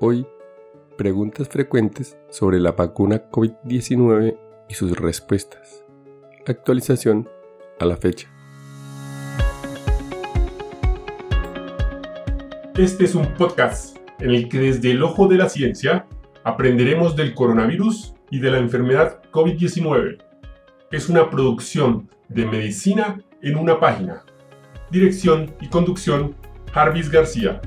Hoy, preguntas frecuentes sobre la vacuna COVID-19 y sus respuestas. Actualización a la fecha. Este es un podcast en el que desde el ojo de la ciencia aprenderemos del coronavirus y de la enfermedad COVID-19. Es una producción de medicina en una página. Dirección y conducción, Jarvis García.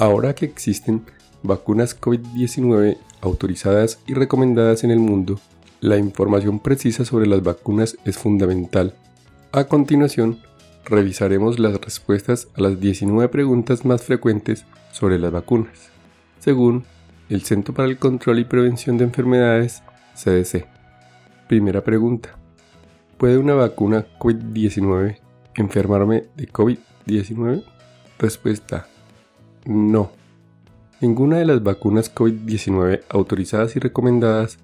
Ahora que existen vacunas COVID-19 autorizadas y recomendadas en el mundo, la información precisa sobre las vacunas es fundamental. A continuación, revisaremos las respuestas a las 19 preguntas más frecuentes sobre las vacunas, según el Centro para el Control y Prevención de Enfermedades, CDC. Primera pregunta. ¿Puede una vacuna COVID-19 enfermarme de COVID-19? Respuesta no. Ninguna de las vacunas COVID-19 autorizadas y recomendadas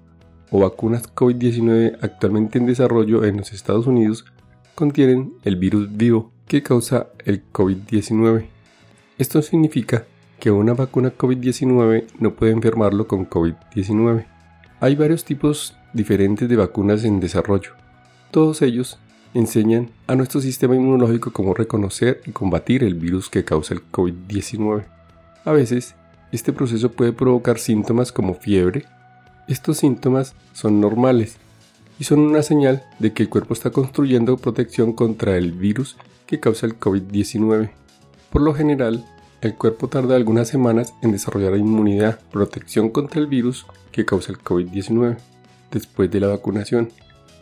o vacunas COVID-19 actualmente en desarrollo en los Estados Unidos contienen el virus vivo que causa el COVID-19. Esto significa que una vacuna COVID-19 no puede enfermarlo con COVID-19. Hay varios tipos diferentes de vacunas en desarrollo. Todos ellos enseñan a nuestro sistema inmunológico cómo reconocer y combatir el virus que causa el COVID-19. A veces, este proceso puede provocar síntomas como fiebre. Estos síntomas son normales y son una señal de que el cuerpo está construyendo protección contra el virus que causa el COVID-19. Por lo general, el cuerpo tarda algunas semanas en desarrollar inmunidad, protección contra el virus que causa el COVID-19 después de la vacunación.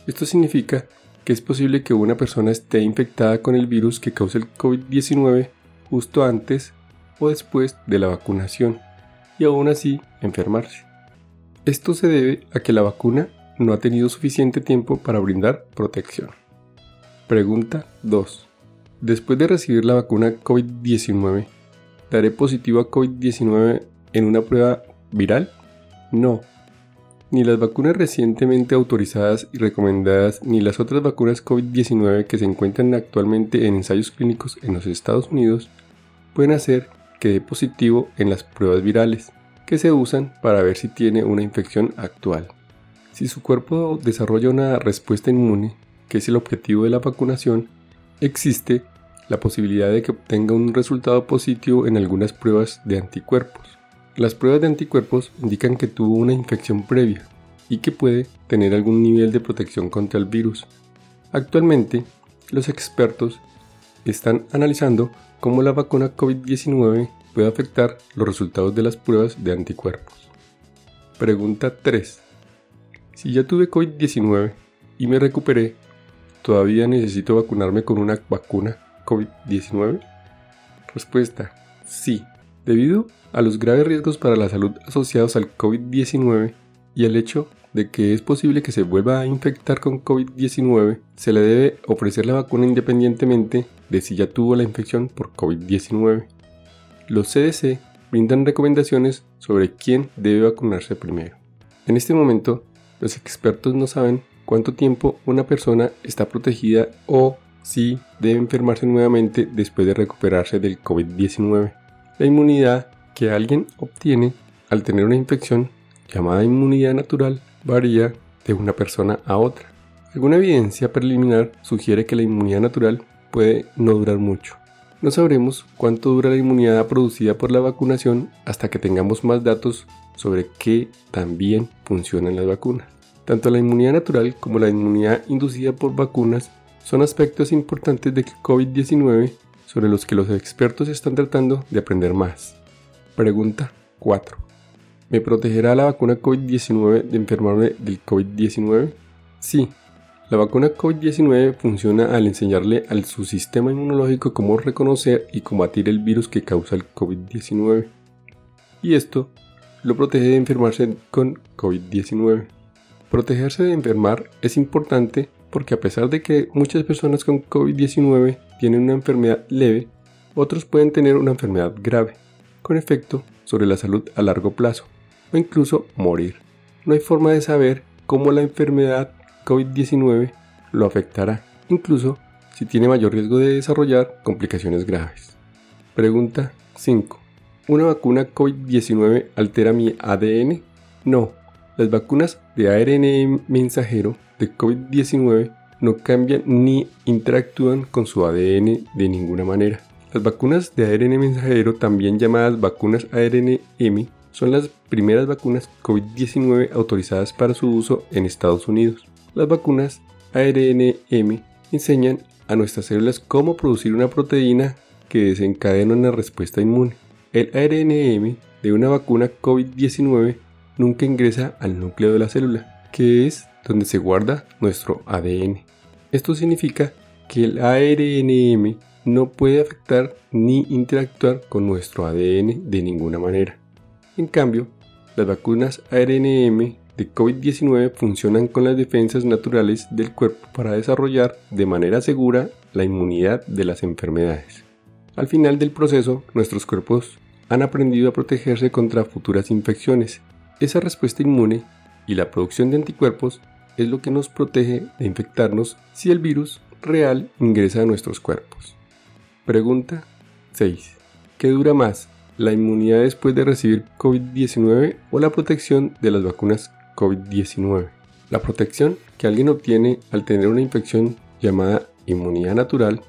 Esto significa que es posible que una persona esté infectada con el virus que causa el COVID-19 justo antes o después de la vacunación y aún así enfermarse. Esto se debe a que la vacuna no ha tenido suficiente tiempo para brindar protección. Pregunta 2. Después de recibir la vacuna COVID-19, ¿daré positivo a COVID-19 en una prueba viral? No. Ni las vacunas recientemente autorizadas y recomendadas ni las otras vacunas COVID-19 que se encuentran actualmente en ensayos clínicos en los Estados Unidos pueden hacer que positivo en las pruebas virales, que se usan para ver si tiene una infección actual. Si su cuerpo desarrolla una respuesta inmune, que es el objetivo de la vacunación, existe la posibilidad de que obtenga un resultado positivo en algunas pruebas de anticuerpos. Las pruebas de anticuerpos indican que tuvo una infección previa y que puede tener algún nivel de protección contra el virus. Actualmente, los expertos están analizando cómo la vacuna COVID-19 puede afectar los resultados de las pruebas de anticuerpos. Pregunta 3. Si ya tuve COVID-19 y me recuperé, ¿todavía necesito vacunarme con una vacuna COVID-19? Respuesta. Sí. Debido a los graves riesgos para la salud asociados al COVID-19 y al hecho de que es posible que se vuelva a infectar con COVID-19, se le debe ofrecer la vacuna independientemente de si ya tuvo la infección por COVID-19. Los CDC brindan recomendaciones sobre quién debe vacunarse primero. En este momento, los expertos no saben cuánto tiempo una persona está protegida o si debe enfermarse nuevamente después de recuperarse del COVID-19. La inmunidad que alguien obtiene al tener una infección llamada inmunidad natural varía de una persona a otra. Alguna evidencia preliminar sugiere que la inmunidad natural puede no durar mucho. No sabremos cuánto dura la inmunidad producida por la vacunación hasta que tengamos más datos sobre qué tan bien funcionan las vacunas. Tanto la inmunidad natural como la inmunidad inducida por vacunas son aspectos importantes del COVID-19 sobre los que los expertos están tratando de aprender más. Pregunta 4. ¿Me protegerá la vacuna COVID-19 de enfermarme del COVID-19? Sí, la vacuna COVID-19 funciona al enseñarle a su sistema inmunológico cómo reconocer y combatir el virus que causa el COVID-19. Y esto lo protege de enfermarse con COVID-19. Protegerse de enfermar es importante porque a pesar de que muchas personas con COVID-19 tienen una enfermedad leve, otros pueden tener una enfermedad grave, con efecto sobre la salud a largo plazo o incluso morir. no hay forma de saber cómo la enfermedad COVID-19 lo afectará, incluso si tiene mayor riesgo de desarrollar complicaciones graves. Pregunta 5. ¿Una vacuna COVID-19 altera mi ADN? No, las vacunas de ARN mensajero de COVID-19 no cambian ni interactúan con su ADN de ninguna manera. Las vacunas de ARN mensajero, también llamadas vacunas ARN-M, son las primeras vacunas COVID-19 autorizadas para su uso en Estados Unidos. Las vacunas ARN-M enseñan a nuestras células cómo producir una proteína que desencadena una respuesta inmune. El ARN-M de una vacuna COVID-19 nunca ingresa al núcleo de la célula, que es donde se guarda nuestro ADN. Esto significa que el ARNM no puede afectar ni interactuar con nuestro ADN de ninguna manera. En cambio, las vacunas ARNM de COVID-19 funcionan con las defensas naturales del cuerpo para desarrollar de manera segura la inmunidad de las enfermedades. Al final del proceso, nuestros cuerpos han aprendido a protegerse contra futuras infecciones. Esa respuesta inmune y la producción de anticuerpos es lo que nos protege de infectarnos si el virus real ingresa a nuestros cuerpos. Pregunta 6. ¿Qué dura más, la inmunidad después de recibir COVID-19 o la protección de las vacunas COVID-19? La protección que alguien obtiene al tener una infección llamada inmunidad natural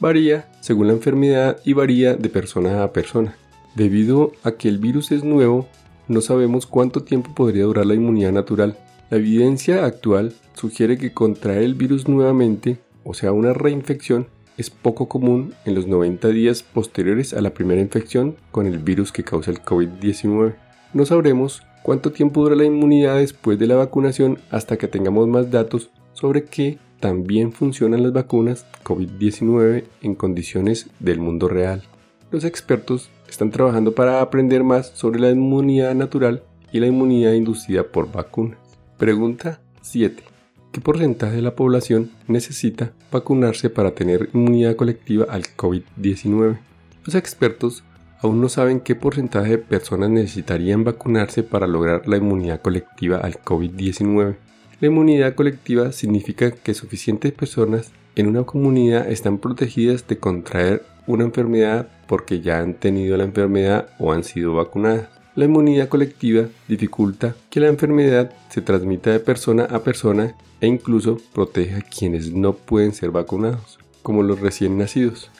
varía según la enfermedad y varía de persona a persona. Debido a que el virus es nuevo, no sabemos cuánto tiempo podría durar la inmunidad natural. La evidencia actual sugiere que contraer el virus nuevamente, o sea una reinfección, es poco común en los 90 días posteriores a la primera infección con el virus que causa el COVID-19. No sabremos cuánto tiempo dura la inmunidad después de la vacunación hasta que tengamos más datos sobre qué también funcionan las vacunas COVID-19 en condiciones del mundo real. Los expertos están trabajando para aprender más sobre la inmunidad natural y la inmunidad inducida por vacunas. Pregunta 7. ¿Qué porcentaje de la población necesita vacunarse para tener inmunidad colectiva al COVID-19? Los expertos aún no saben qué porcentaje de personas necesitarían vacunarse para lograr la inmunidad colectiva al COVID-19. La inmunidad colectiva significa que suficientes personas en una comunidad están protegidas de contraer una enfermedad porque ya han tenido la enfermedad o han sido vacunadas. La inmunidad colectiva dificulta que la enfermedad se transmita de persona a persona e incluso protege a quienes no pueden ser vacunados, como los recién nacidos.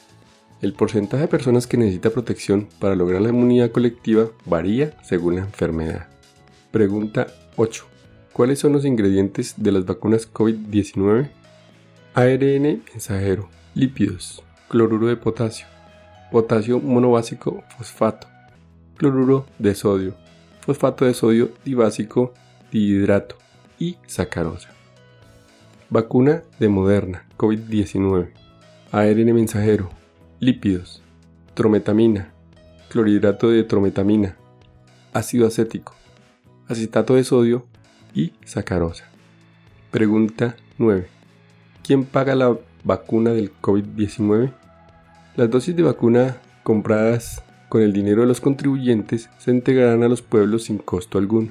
El porcentaje de personas que necesita protección para lograr la inmunidad colectiva varía según la enfermedad. Pregunta 8. ¿Cuáles son los ingredientes de las vacunas COVID-19? ARN mensajero, lípidos, cloruro de potasio, potasio monobásico fosfato, cloruro de sodio, fosfato de sodio dibásico, dihidrato y sacarosa. Vacuna de Moderna, COVID-19, ARN mensajero, lípidos, trometamina, clorhidrato de trometamina, ácido acético, acetato de sodio y sacarosa. Pregunta 9. ¿Quién paga la vacuna del COVID-19? Las dosis de vacuna compradas con el dinero de los contribuyentes se integrarán a los pueblos sin costo alguno.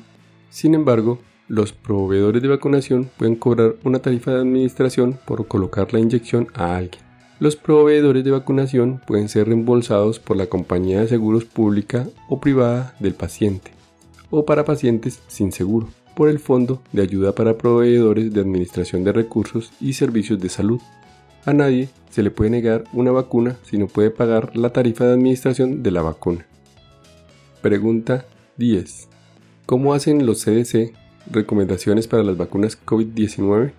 Sin embargo, los proveedores de vacunación pueden cobrar una tarifa de administración por colocar la inyección a alguien. Los proveedores de vacunación pueden ser reembolsados por la compañía de seguros pública o privada del paciente, o para pacientes sin seguro, por el Fondo de Ayuda para Proveedores de Administración de Recursos y Servicios de Salud. A nadie se le puede negar una vacuna si no puede pagar la tarifa de administración de la vacuna. Pregunta 10. ¿Cómo hacen los CDC recomendaciones para las vacunas COVID-19?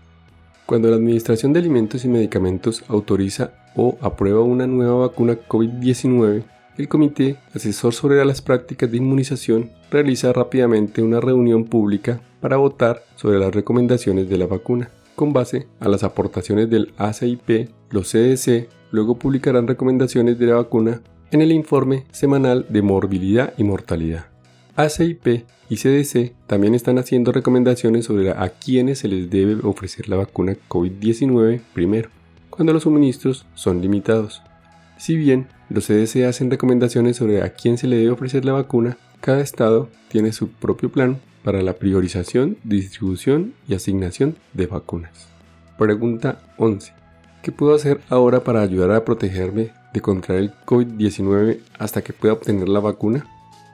Cuando la Administración de Alimentos y Medicamentos autoriza o aprueba una nueva vacuna COVID-19, el Comité Asesor sobre las Prácticas de Inmunización realiza rápidamente una reunión pública para votar sobre las recomendaciones de la vacuna. Con base a las aportaciones del ACIP, los CDC luego publicarán recomendaciones de la vacuna en el informe semanal de morbilidad y mortalidad. ACIP y CDC también están haciendo recomendaciones sobre a quienes se les debe ofrecer la vacuna COVID-19 primero, cuando los suministros son limitados. Si bien los CDC hacen recomendaciones sobre a quién se le debe ofrecer la vacuna, cada estado tiene su propio plan para la priorización, distribución y asignación de vacunas. Pregunta 11. ¿Qué puedo hacer ahora para ayudar a protegerme de contraer el COVID-19 hasta que pueda obtener la vacuna?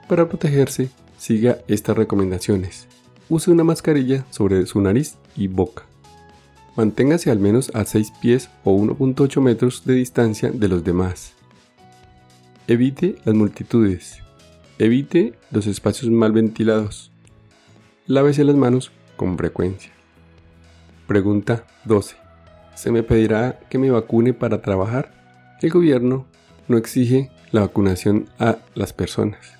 Para protegerse, siga estas recomendaciones. Use una mascarilla sobre su nariz y boca. Manténgase al menos a 6 pies o 1.8 metros de distancia de los demás. Evite las multitudes. Evite los espacios mal ventilados. Lávese las manos con frecuencia. Pregunta 12. ¿Se me pedirá que me vacune para trabajar? El gobierno no exige la vacunación a las personas.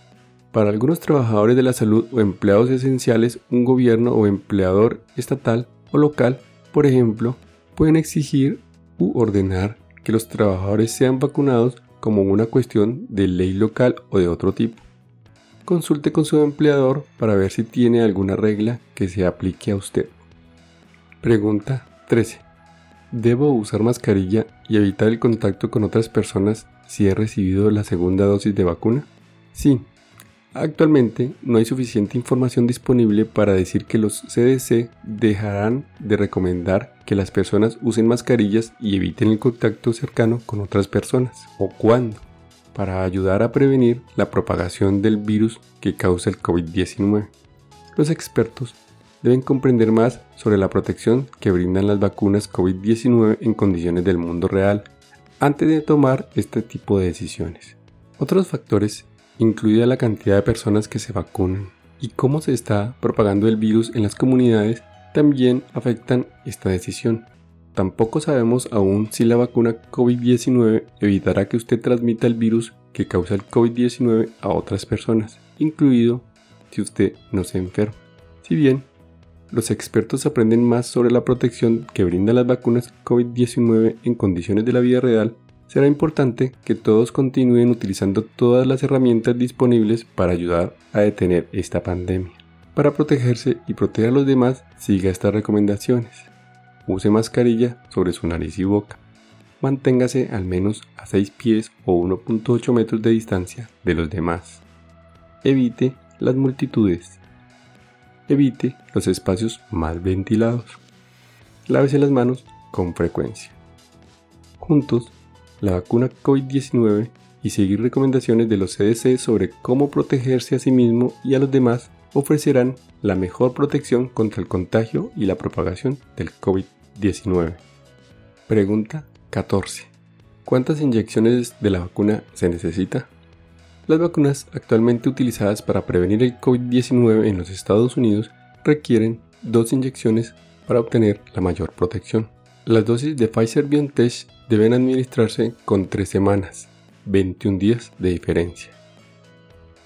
Para algunos trabajadores de la salud o empleados esenciales, un gobierno o empleador estatal o local, por ejemplo, pueden exigir u ordenar que los trabajadores sean vacunados como una cuestión de ley local o de otro tipo. Consulte con su empleador para ver si tiene alguna regla que se aplique a usted. Pregunta 13. ¿Debo usar mascarilla y evitar el contacto con otras personas si he recibido la segunda dosis de vacuna? Sí. Actualmente no hay suficiente información disponible para decir que los CDC dejarán de recomendar que las personas usen mascarillas y eviten el contacto cercano con otras personas. ¿O cuándo? Para ayudar a prevenir la propagación del virus que causa el COVID-19. Los expertos deben comprender más sobre la protección que brindan las vacunas COVID-19 en condiciones del mundo real antes de tomar este tipo de decisiones. Otros factores, incluida la cantidad de personas que se vacunan y cómo se está propagando el virus en las comunidades, también afectan esta decisión. Tampoco sabemos aún si la vacuna COVID-19 evitará que usted transmita el virus que causa el COVID-19 a otras personas, incluido si usted no se enferma. Si bien los expertos aprenden más sobre la protección que brindan las vacunas COVID-19 en condiciones de la vida real, será importante que todos continúen utilizando todas las herramientas disponibles para ayudar a detener esta pandemia. Para protegerse y proteger a los demás, siga estas recomendaciones. Use mascarilla sobre su nariz y boca. Manténgase al menos a 6 pies o 1.8 metros de distancia de los demás. Evite las multitudes Evite los espacios mal ventilados. Lávese las manos con frecuencia. Juntos, la vacuna COVID-19 y seguir recomendaciones de los CDC sobre cómo protegerse a sí mismo y a los demás ofrecerán la mejor protección contra el contagio y la propagación del COVID-19. Pregunta 14. ¿Cuántas inyecciones de la vacuna se necesita? Las vacunas actualmente utilizadas para prevenir el COVID-19 en los Estados Unidos requieren dos inyecciones para obtener la mayor protección. Las dosis de Pfizer BioNTech deben administrarse con 3 semanas, 21 días de diferencia.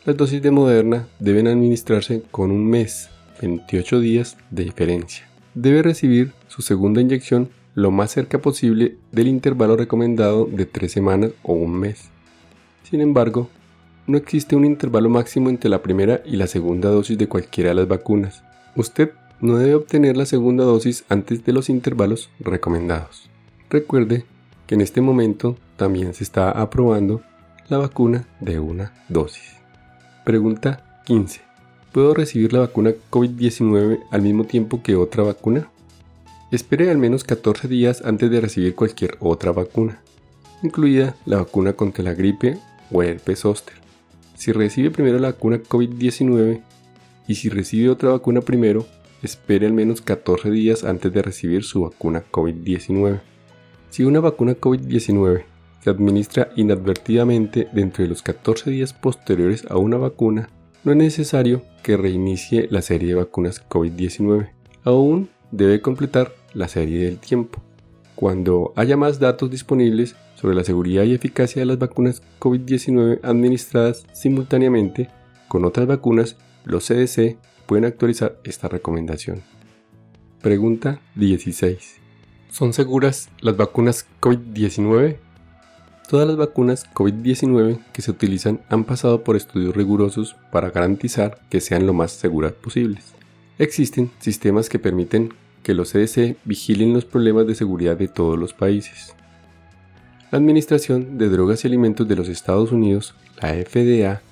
Las dosis de Moderna deben administrarse con un mes, 28 días de diferencia. Debe recibir su segunda inyección lo más cerca posible del intervalo recomendado de 3 semanas o un mes. Sin embargo, no existe un intervalo máximo entre la primera y la segunda dosis de cualquiera de las vacunas. Usted no debe obtener la segunda dosis antes de los intervalos recomendados. Recuerde que en este momento también se está aprobando la vacuna de una dosis. Pregunta 15. ¿Puedo recibir la vacuna COVID-19 al mismo tiempo que otra vacuna? Espere al menos 14 días antes de recibir cualquier otra vacuna, incluida la vacuna contra la gripe o el herpes zóster si recibe primero la vacuna COVID-19 y si recibe otra vacuna primero, espere al menos 14 días antes de recibir su vacuna COVID-19. Si una vacuna COVID-19 se administra inadvertidamente dentro de los 14 días posteriores a una vacuna, no es necesario que reinicie la serie de vacunas COVID-19. Aún debe completar la serie del tiempo. Cuando haya más datos disponibles, sobre la seguridad y eficacia de las vacunas COVID-19 administradas simultáneamente con otras vacunas, los CDC pueden actualizar esta recomendación. Pregunta 16. ¿Son seguras las vacunas COVID-19? Todas las vacunas COVID-19 que se utilizan han pasado por estudios rigurosos para garantizar que sean lo más seguras posibles. Existen sistemas que permiten que los CDC vigilen los problemas de seguridad de todos los países. La Administración de Drogas y Alimentos de los Estados Unidos, la FDA,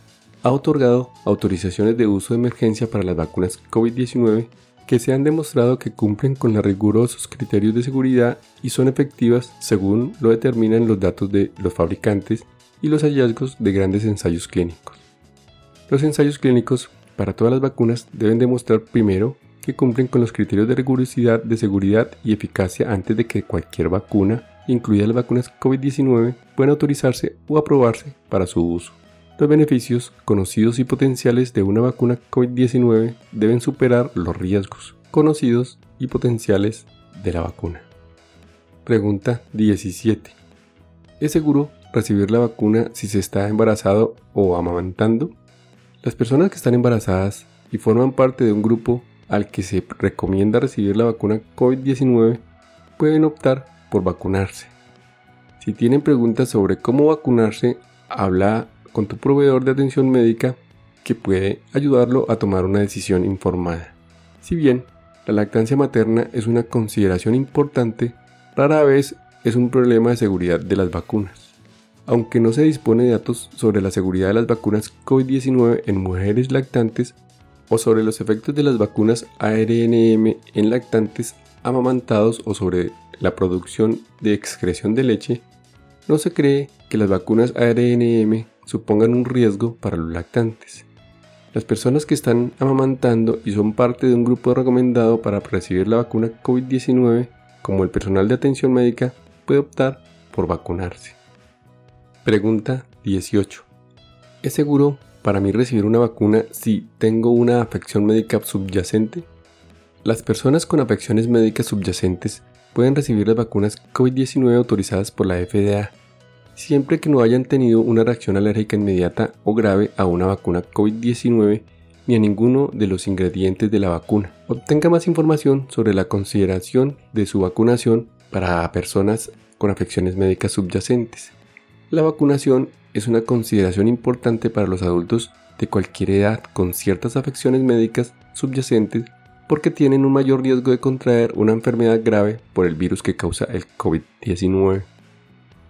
ha otorgado autorizaciones de uso de emergencia para las vacunas COVID-19 que se han demostrado que cumplen con los rigurosos criterios de seguridad y son efectivas según lo determinan los datos de los fabricantes y los hallazgos de grandes ensayos clínicos. Los ensayos clínicos para todas las vacunas deben demostrar primero que cumplen con los criterios de rigurosidad de seguridad y eficacia antes de que cualquier vacuna, incluida las vacunas COVID-19, pueda autorizarse o aprobarse para su uso. Los beneficios conocidos y potenciales de una vacuna COVID-19 deben superar los riesgos conocidos y potenciales de la vacuna. Pregunta 17. ¿Es seguro recibir la vacuna si se está embarazado o amamantando? Las personas que están embarazadas y forman parte de un grupo al que se recomienda recibir la vacuna COVID-19 pueden optar por vacunarse. Si tienen preguntas sobre cómo vacunarse, habla con tu proveedor de atención médica que puede ayudarlo a tomar una decisión informada. Si bien la lactancia materna es una consideración importante, rara vez es un problema de seguridad de las vacunas. Aunque no se dispone de datos sobre la seguridad de las vacunas COVID-19 en mujeres lactantes o sobre los efectos de las vacunas ARNM en lactantes amamantados o sobre la producción de excreción de leche, no se cree que las vacunas ARNM supongan un riesgo para los lactantes. Las personas que están amamantando y son parte de un grupo recomendado para recibir la vacuna COVID-19, como el personal de atención médica, puede optar por vacunarse. Pregunta 18. ¿Es seguro para mí recibir una vacuna si tengo una afección médica subyacente? Las personas con afecciones médicas subyacentes pueden recibir las vacunas COVID-19 autorizadas por la FDA siempre que no hayan tenido una reacción alérgica inmediata o grave a una vacuna COVID-19 ni a ninguno de los ingredientes de la vacuna. Obtenga más información sobre la consideración de su vacunación para personas con afecciones médicas subyacentes. La vacunación es una consideración importante para los adultos de cualquier edad con ciertas afecciones médicas subyacentes porque tienen un mayor riesgo de contraer una enfermedad grave por el virus que causa el COVID-19.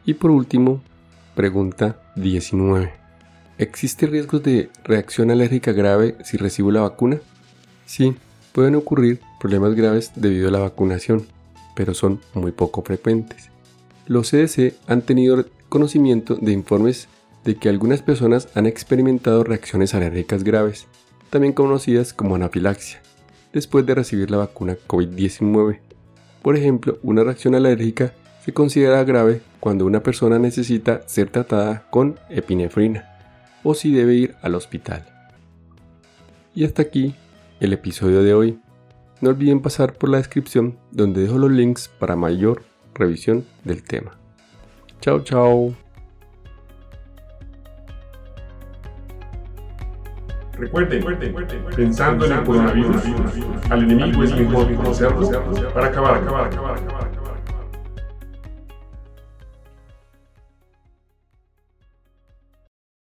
Y por último, pregunta 19. ¿Existe riesgo de reacción alérgica grave si recibo la vacuna? Sí, pueden ocurrir problemas graves debido a la vacunación, pero son muy poco frecuentes. Los CDC han tenido conocimiento de informes de que algunas personas han experimentado reacciones alérgicas graves, también conocidas como anafilaxia, después de recibir la vacuna COVID-19. Por ejemplo, una reacción alérgica se considera grave cuando una persona necesita ser tratada con epinefrina o si debe ir al hospital. Y hasta aquí el episodio de hoy. No olviden pasar por la descripción donde dejo los links para mayor revisión del tema. Chao, chao. Recuerden, pensando en el coronavirus, al enemigo es mejor conocerlo para acabar, acabar, acabar, acabar.